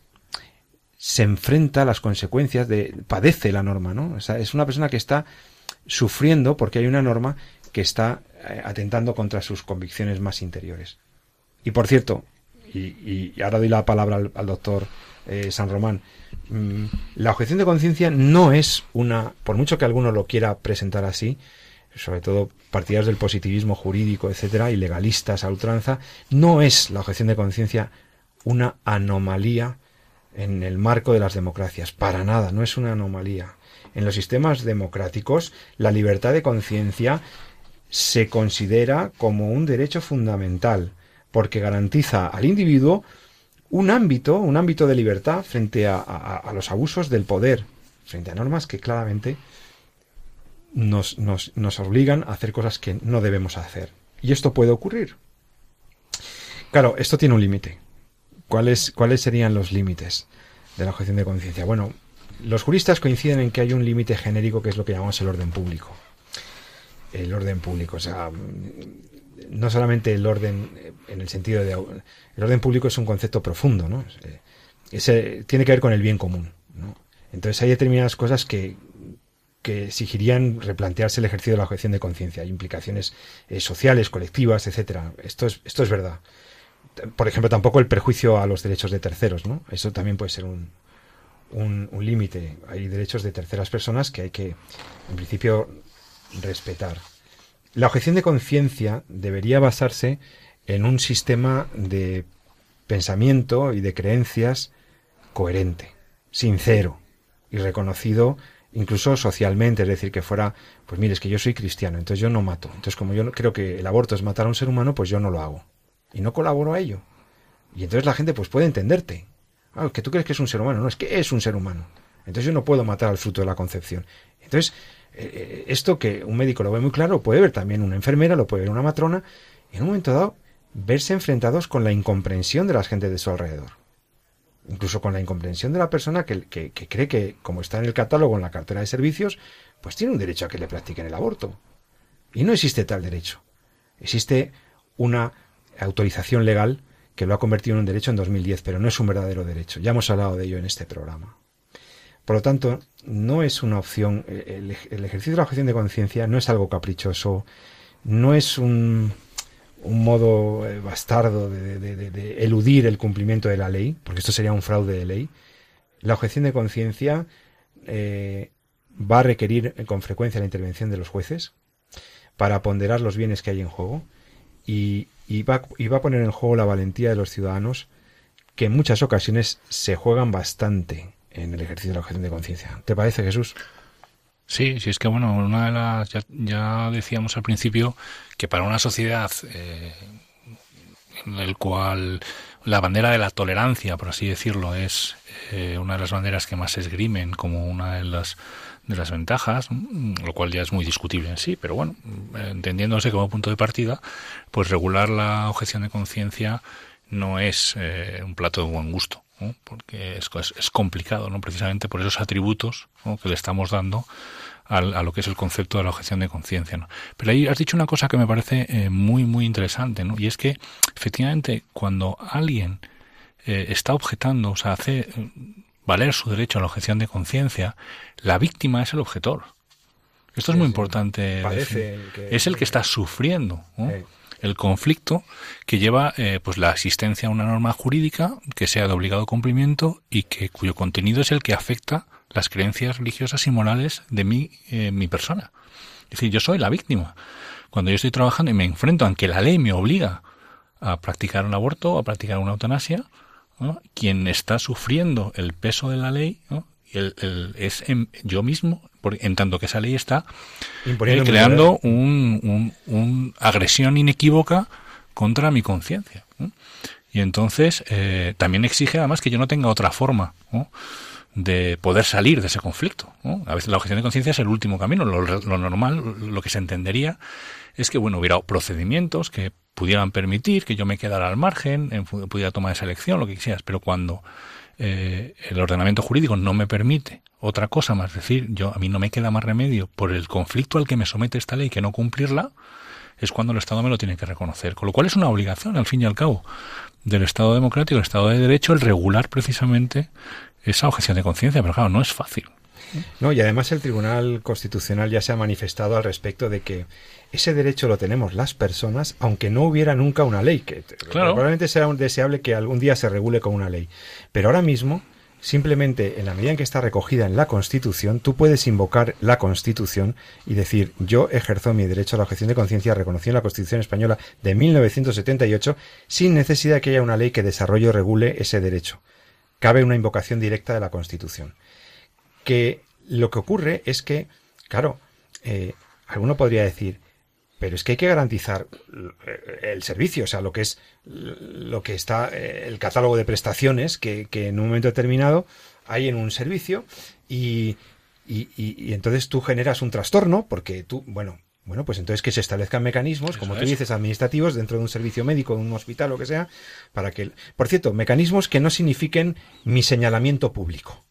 se enfrenta a las consecuencias de padece la norma, ¿no? Es una persona que está sufriendo porque hay una norma que está eh, atentando contra sus convicciones más interiores. Y por cierto, y, ahora doy la palabra al, doctor eh, San Román, mm, la objeción de conciencia no es una, por mucho que alguno lo quiera presentar así, sobre todo partidarios del positivismo jurídico, etcétera, y legalistas a ultranza, no es la objeción de conciencia una anomalía en el marco de las democracias. Para nada, no es una anomalía. En los sistemas democráticos, la libertad de conciencia se considera como un derecho fundamental, porque garantiza al individuo un ámbito, un ámbito de libertad frente a, los abusos del poder, frente a normas que claramente nos, nos, nos obligan a hacer cosas que no debemos hacer. Y esto puede ocurrir. Claro, esto tiene un límite. ¿Cuáles, ¿Cuáles serían los límites de la objeción de conciencia? Bueno, los juristas coinciden en que hay un límite genérico que es lo que llamamos el orden público. El orden público, o sea, no solamente el orden en el sentido de... El orden público es un concepto profundo, ¿no? Ese, tiene que ver con el bien común, ¿no? Entonces hay determinadas cosas que, que exigirían replantearse el ejercicio de la objeción de conciencia, implicaciones eh, sociales, colectivas, etcétera. Esto es, esto es verdad. Por ejemplo, tampoco el perjuicio a los derechos de terceros, ¿no? Eso también puede ser un, un, límite. Hay derechos de terceras personas que hay que, en principio, respetar. La objeción de conciencia debería basarse en un sistema de pensamiento y de creencias coherente, sincero y reconocido incluso socialmente, es decir, que fuera, pues mire, es que yo soy cristiano, entonces yo no mato. Entonces, como yo creo que el aborto es matar a un ser humano, pues yo no lo hago. Y no colaboro a ello. Y entonces la gente pues puede entenderte. Ah, que tú crees que es un ser humano, no, es que es un ser humano. Entonces yo no puedo matar al fruto de la concepción. Entonces, eh, eh, esto que un médico lo ve muy claro, puede ver también una enfermera, lo puede ver una matrona, y en un momento dado verse enfrentados con la incomprensión de la gente de su alrededor. Incluso con la incomprensión de la persona que, que, cree que, como está en el catálogo, en la cartera de servicios, pues tiene un derecho a que le practiquen el aborto. Y no existe tal derecho. Existe una autorización legal que lo ha convertido en un derecho en 2010, pero no es un verdadero derecho. Ya hemos hablado de ello en este programa. Por lo tanto, no es una opción, el, ejercicio de la objeción de conciencia no es algo caprichoso, no es un, un modo eh, bastardo de, eludir el cumplimiento de la ley, porque esto sería un fraude de ley. La objeción de conciencia eh, va a requerir con frecuencia la intervención de los jueces para ponderar los bienes que hay en juego y, y va, a poner en juego la valentía de los ciudadanos que en muchas ocasiones se juegan bastante en el ejercicio de la objeción de conciencia. ¿Te parece, Jesús? Sí, sí, es que bueno, una de las, ya, decíamos al principio que para una sociedad eh, en el cual la bandera de la tolerancia, por así decirlo, es eh, una de las banderas que más se esgrimen como una de las de las ventajas, lo cual ya es muy discutible en sí, pero bueno, entendiéndose como punto de partida, pues regular la objeción de conciencia no es eh, un plato de buen gusto, porque es, es, complicado, ¿no? precisamente por esos atributos que le estamos dando a, lo que es el concepto de la objeción de conciencia. ¿no? Pero ahí has dicho una cosa que me parece eh, muy, muy interesante, ¿no? y es que efectivamente cuando alguien eh, está objetando, o sea, hace valer su derecho a la objeción de conciencia, la víctima es el objetor. Esto es muy importante. es el que está sufriendo el conflicto que lleva eh, pues la existencia a una norma jurídica que sea de obligado cumplimiento y que cuyo contenido es el que afecta las creencias religiosas y morales de mi, eh, mi persona. Es decir, yo soy la víctima. Cuando yo estoy trabajando y me enfrento a que la ley me obliga a practicar un aborto a practicar una eutanasia, quien está sufriendo el peso de la ley es yo mismo, en tanto que esa ley está eh, creando una un, agresión inequívoca contra mi conciencia. Y entonces eh, también exige además que yo no tenga otra forma de poder salir de ese conflicto. A veces la objeción de conciencia es el último camino. Lo, lo, normal, lo que se entendería es que bueno hubiera procedimientos que pudieran permitir que yo me quedara al margen, pudiera tomar esa elección, lo que quisieras, pero cuando eh, el ordenamiento jurídico no me permite otra cosa más, decir, yo a mí no me queda más remedio por el conflicto al que me somete esta ley que no cumplirla, es cuando el Estado me lo tiene que reconocer. Con lo cual es una obligación, al fin y al cabo, del Estado democrático, del Estado de Derecho, el regular precisamente esa objeción de conciencia, pero claro, no es fácil. No, y además el Tribunal Constitucional ya se ha manifestado al respecto de que ese derecho lo tenemos las personas, aunque no hubiera nunca una ley, que probablemente será deseable que algún día se regule con una ley. Pero ahora mismo Simplemente, en la medida en que está recogida en la Constitución, tú puedes invocar la Constitución y decir, yo ejerzo mi derecho a la objeción de conciencia reconocido en la Constitución española de 1978, sin necesidad de que haya una ley que desarrolle o regule ese derecho. Cabe una invocación directa de la Constitución. Que lo que ocurre es que, claro, eh, alguno podría decir, pero es que hay que garantizar eh, el servicio, o sea, lo que es lo que está eh, el catálogo de prestaciones que, en un momento determinado hay en un servicio y, y, entonces tú generas un trastorno porque tú, bueno, bueno, pues entonces que se establezcan mecanismos, como tú dices, administrativos dentro de un servicio médico, de un hospital, lo que sea, para que, por cierto, mecanismos que no signifiquen mi señalamiento público.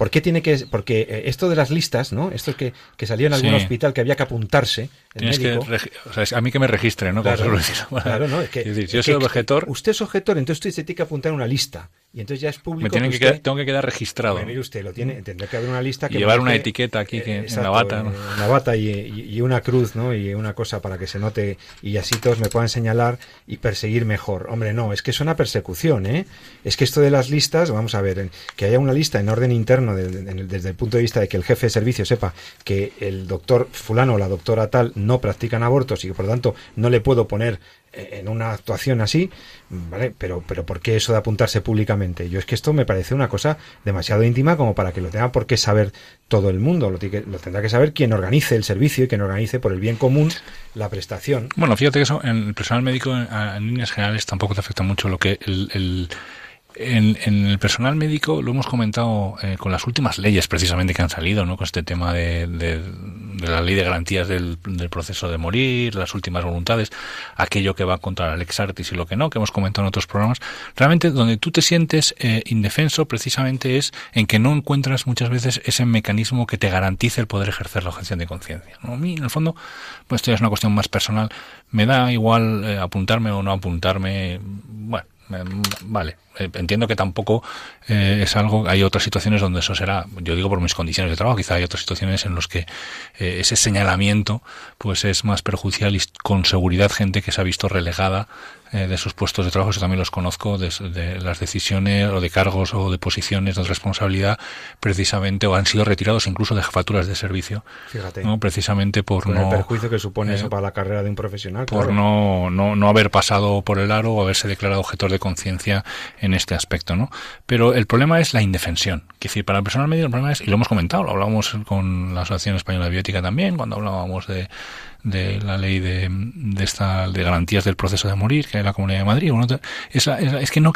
¿Por qué tiene que.? Porque eh, esto de las listas, ¿no? Esto que, que salió en algún hospital que había que apuntarse. El médico, o sea, a mí que me registre, ¿no? Claro, claro no, es que, yo soy objetor. Usted es objetor, entonces usted se tiene que apuntar una lista. Y entonces ya es público. Me que, tengo que quedar registrado. Bueno, mire usted, lo tiene, tendrá que haber una lista que. Y llevar una etiqueta aquí que, en la bata, ¿no? Una bata y, y, una cruz, ¿no? Y una cosa para que se note y así todos me puedan señalar y perseguir mejor. Hombre, no, es que es una persecución, ¿eh? Es que esto de las listas, vamos a ver, que haya una lista en orden interno desde el punto de vista de que el jefe de servicio sepa que el doctor fulano o la doctora tal no practican abortos y que por lo tanto no le puedo poner en una actuación así, ¿vale? Pero, pero ¿por qué eso de apuntarse públicamente? Yo es que esto me parece una cosa demasiado íntima como para que lo tenga por qué saber todo el mundo. Lo, lo tendrá que saber quien organice el servicio y quien organice por el bien común la prestación. Bueno, fíjate que eso en el personal médico en, líneas generales tampoco te afecta mucho lo que el en, el personal médico lo hemos comentado eh, con las últimas leyes precisamente que han salido, ¿no? Con este tema de, la ley de garantías del, proceso de morir, las últimas voluntades, aquello que va contra el ex artis y lo que no, que hemos comentado en otros programas. Realmente donde tú te sientes eh, indefenso precisamente es en que no encuentras muchas veces ese mecanismo que te garantice el poder ejercer la objeción de conciencia. ¿no? A mí, en el fondo, pues esto ya es una cuestión más personal. Me da igual eh, apuntarme o no apuntarme. Bueno, vale, eh, entiendo que tampoco eh, es algo, hay otras situaciones donde eso será, yo digo por mis condiciones de trabajo, quizá hay otras situaciones en las que eh, ese señalamiento pues es más perjudicial y con seguridad gente que se ha visto relegada eh, de sus puestos de trabajo, yo también los conozco, de, las decisiones o de cargos o de posiciones de responsabilidad, precisamente, o han sido retirados incluso de jefaturas de servicio. Fíjate. ¿no? Precisamente por no. El perjuicio que supone eso eh, para la carrera de un profesional. Por no, no, no haber pasado por el aro o haberse declarado objetor de conciencia en este aspecto, ¿no? Pero el problema es la indefensión. Es decir, para el personal medio el problema es, y lo hemos comentado, lo hablábamos con la Asociación Española de Biótica también, cuando hablábamos de de la ley de, de, esta, de garantías del proceso de morir, que hay en la Comunidad de Madrid. es, es, que no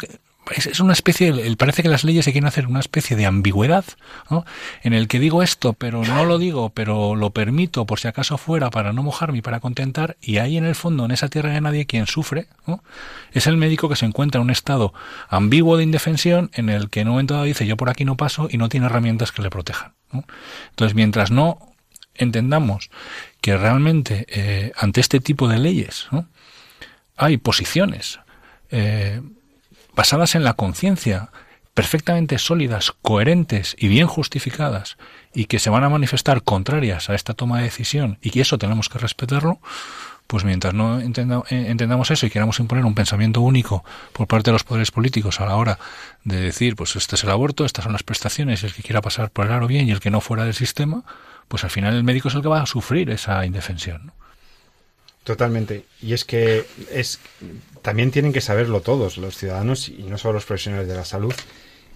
es, una especie, parece que las leyes se quieren hacer una especie de ambigüedad, ¿no? En el que digo esto, pero no lo digo, pero lo permito por si acaso fuera para no mojarme y para contentar, y ahí en el fondo, en esa tierra de nadie, quien sufre, ¿no? Es el médico que se encuentra en un estado ambiguo de indefensión en el que en un momento dado dice yo por aquí no paso y no tiene herramientas que le protejan, Entonces, mientras no entendamos que realmente eh, ante este tipo de leyes hay posiciones eh, basadas en la conciencia, perfectamente sólidas, coherentes y bien justificadas, y que se van a manifestar contrarias a esta toma de decisión, y que eso tenemos que respetarlo, pues mientras no eh, entendamos eso y queramos imponer un pensamiento único por parte de los poderes políticos a la hora de decir, pues este es el aborto, estas son las prestaciones, el que quiera pasar por el aro bien y el que no fuera del sistema, pues al final el médico es el que va a sufrir esa indefensión. Totalmente. Y es que es también tienen que saberlo todos, los ciudadanos y no solo los profesionales de la salud,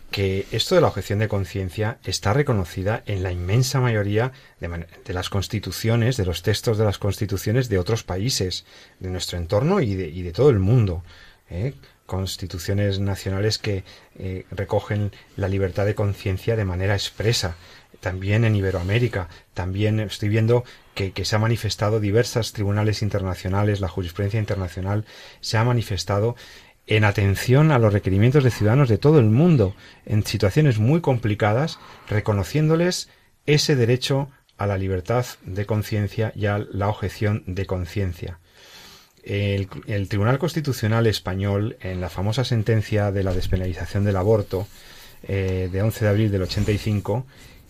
que esto de la objeción de conciencia está reconocida en la inmensa mayoría de, las constituciones, de los textos de las constituciones de otros países, de nuestro entorno y de, todo el mundo. ¿eh? Constituciones nacionales que eh, recogen la libertad de conciencia de manera expresa también en Iberoamérica, también estoy viendo que, se ha manifestado diversas tribunales internacionales, la jurisprudencia internacional se ha manifestado en atención a los requerimientos de ciudadanos de todo el mundo, en situaciones muy complicadas, reconociéndoles ese derecho a la libertad de conciencia y a la objeción de conciencia. El, Tribunal Constitucional Español, en la famosa sentencia de la despenalización del aborto eh, de 11 de abril del 85,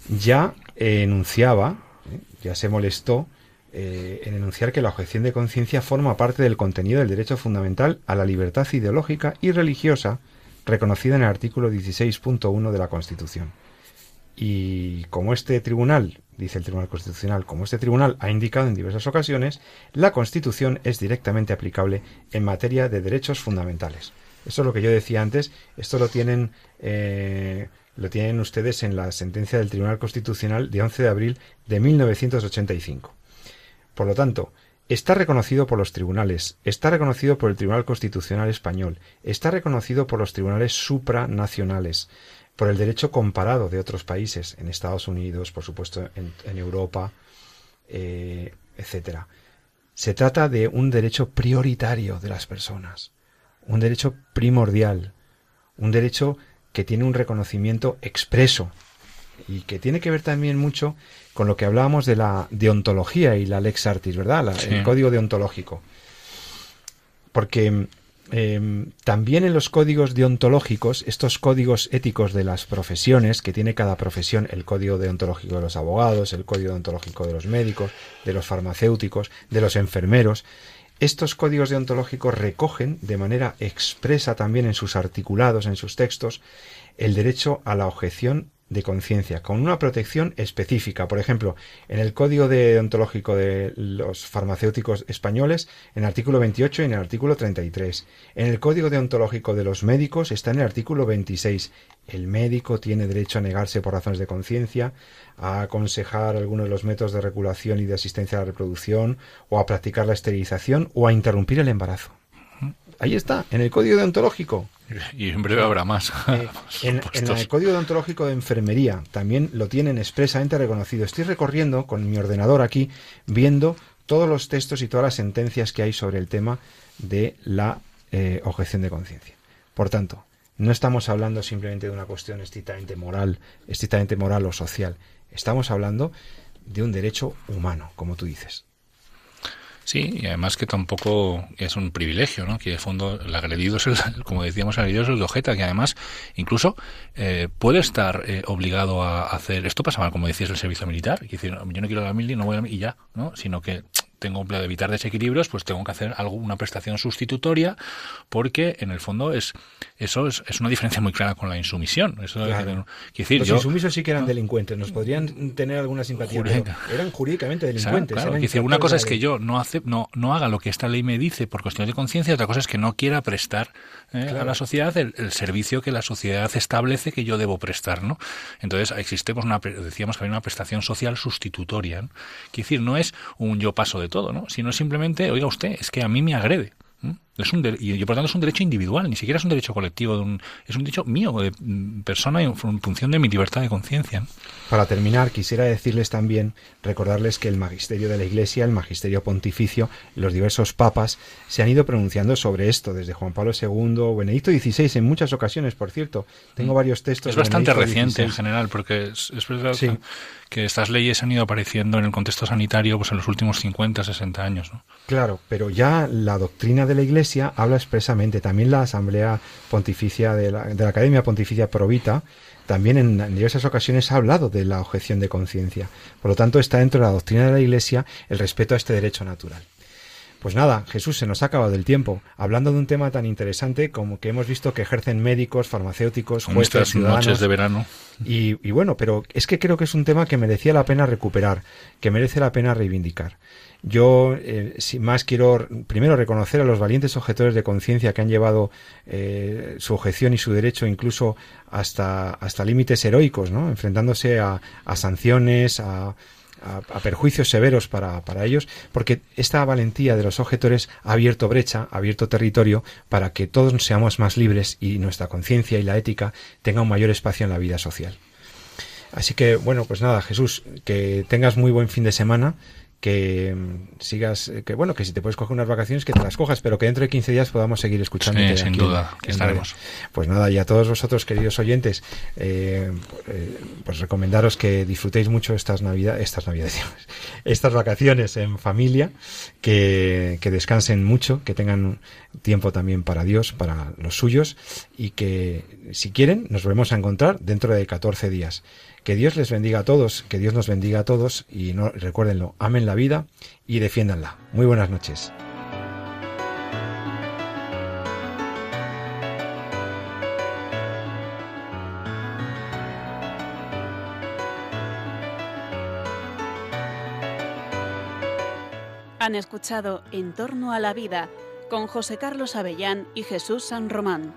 ya enunciaba, ¿eh? ya se molestó eh, en enunciar que la objeción de conciencia forma parte del contenido del derecho fundamental a la libertad ideológica y religiosa reconocida en el artículo 16.1 de la Constitución. Y como este tribunal, dice el Tribunal Constitucional, como este tribunal ha indicado en diversas ocasiones, la Constitución es directamente aplicable en materia de derechos fundamentales. Eso es lo que yo decía antes. Esto lo tienen, eh, lo tienen ustedes en la sentencia del Tribunal Constitucional de 11 de abril de 1985. Por lo tanto, está reconocido por los tribunales, está reconocido por el Tribunal Constitucional Español, está reconocido por los tribunales supranacionales por el derecho comparado de otros países, en Estados Unidos, por supuesto, en, Europa, eh, etcétera. Se trata de un derecho prioritario de las personas, un derecho primordial, un derecho que tiene un reconocimiento expreso y que tiene que ver también mucho con lo que hablábamos de la deontología y la lex artis, ¿verdad? El código deontológico. Porque Em, también en los códigos deontológicos, estos códigos éticos de las profesiones, que tiene cada profesión, el código deontológico de los abogados, el código deontológico de los médicos, de los farmacéuticos, de los enfermeros, estos códigos deontológicos recogen de manera expresa también en sus articulados, en sus textos, el derecho a la objeción de conciencia, con una protección específica. Por ejemplo, en el Código Deontológico de los Farmacéuticos Españoles, en el artículo 28 y en el artículo 33. En el Código Deontológico de los Médicos está en el artículo 26. El médico tiene derecho a negarse por razones de conciencia, a aconsejar algunos de los métodos de regulación y de asistencia a la reproducción, o a practicar la esterilización, o a interrumpir el embarazo. Ahí está, en el código deontológico. Y en breve habrá más. Eh, en, el código deontológico de enfermería también lo tienen expresamente reconocido. Estoy recorriendo con mi ordenador aquí, viendo todos los textos y todas las sentencias que hay sobre el tema de la eh, objeción de conciencia. Por tanto, no estamos hablando simplemente de una cuestión estrictamente moral, estrictamente moral o social. Estamos hablando de un derecho humano, como tú dices. Sí, y además que tampoco es un privilegio, ¿no? Que de fondo el agredido es el, como decíamos, el agredido es el de ojeta, que además incluso eh, puede estar eh, obligado a hacer, esto pasa como decías, el servicio militar, que decir, yo no quiero la mili, no voy a y ya, ¿no? Sino que tengo de evitar desequilibrios, pues tengo que hacer alguna prestación sustitutoria, porque en el fondo es eso es, una diferencia muy clara con la insumisión. Eso decir, Los insumisos sí que eran delincuentes, nos podrían tener alguna simpatía, eran jurídicamente delincuentes. Claro, decir, una cosa es que yo no, hace, no, no haga lo que esta ley me dice por cuestiones de conciencia, otra cosa es que no quiera prestar eh, a la sociedad el, servicio que la sociedad establece que yo debo prestar, ¿no? Entonces existe, pues, una, decíamos que hay una prestación social sustitutoria, ¿no? Quiere decir, no es un yo paso de todo, ¿no? Sino simplemente, oiga usted, es que a mí me agrede. Es un y por tanto es un derecho individual, ni siquiera es un derecho colectivo, de un, es un derecho mío, de mm, persona en función de mi libertad de conciencia. Para terminar, quisiera decirles también, recordarles que el magisterio de la Iglesia, el magisterio pontificio, los diversos papas se han ido pronunciando sobre esto, desde Juan Pablo II, Benedicto XVI, en muchas ocasiones, por cierto. Tengo mm. varios textos. Es bastante reciente en general, porque es, verdad que estas leyes han ido apareciendo en el contexto sanitario pues en los últimos 50, 60 años. ¿no? Claro, pero ya la doctrina de la Iglesia habla expresamente, también la Asamblea Pontificia de la, Academia Pontificia Provita, también en, diversas ocasiones ha hablado de la objeción de conciencia. Por lo tanto, está dentro de la doctrina de la Iglesia el respeto a este derecho natural. Pues nada, Jesús, se nos ha acabado el tiempo. Hablando de un tema tan interesante como que hemos visto que ejercen médicos, farmacéuticos, jueces, ciudadanos. noches de verano. Y, y, bueno, pero es que creo que es un tema que merecía la pena recuperar, que merece la pena reivindicar. Yo, eh, sin más, quiero primero reconocer a los valientes objetores de conciencia que han llevado eh, su objeción y su derecho incluso hasta, hasta límites heroicos, ¿no? enfrentándose a, a sanciones, a, a, perjuicios severos para, para, ellos, porque esta valentía de los objetores ha abierto brecha, ha abierto territorio para que todos seamos más libres y nuestra conciencia y la ética tenga un mayor espacio en la vida social. Así que, bueno, pues nada, Jesús, que tengas muy buen fin de semana que mm, sigas, eh, que bueno, que si te puedes coger unas vacaciones, que te las cojas, pero que dentro de 15 días podamos seguir escuchando. Sí, sin duda, que estaremos. Pues nada, y a todos vosotros, queridos oyentes, eh, eh, pues recomendaros que disfrutéis mucho estas navidades, estas navidades, estas vacaciones en familia, que, que descansen mucho, que tengan tiempo también para Dios, para los suyos, y que si quieren, nos volvemos a encontrar dentro de 14 días. Que Dios les bendiga a todos, que Dios nos bendiga a todos y no, recuérdenlo, amen la vida y defiéndanla. Muy buenas noches. Han escuchado En torno a la vida con José Carlos Avellán y Jesús San Román.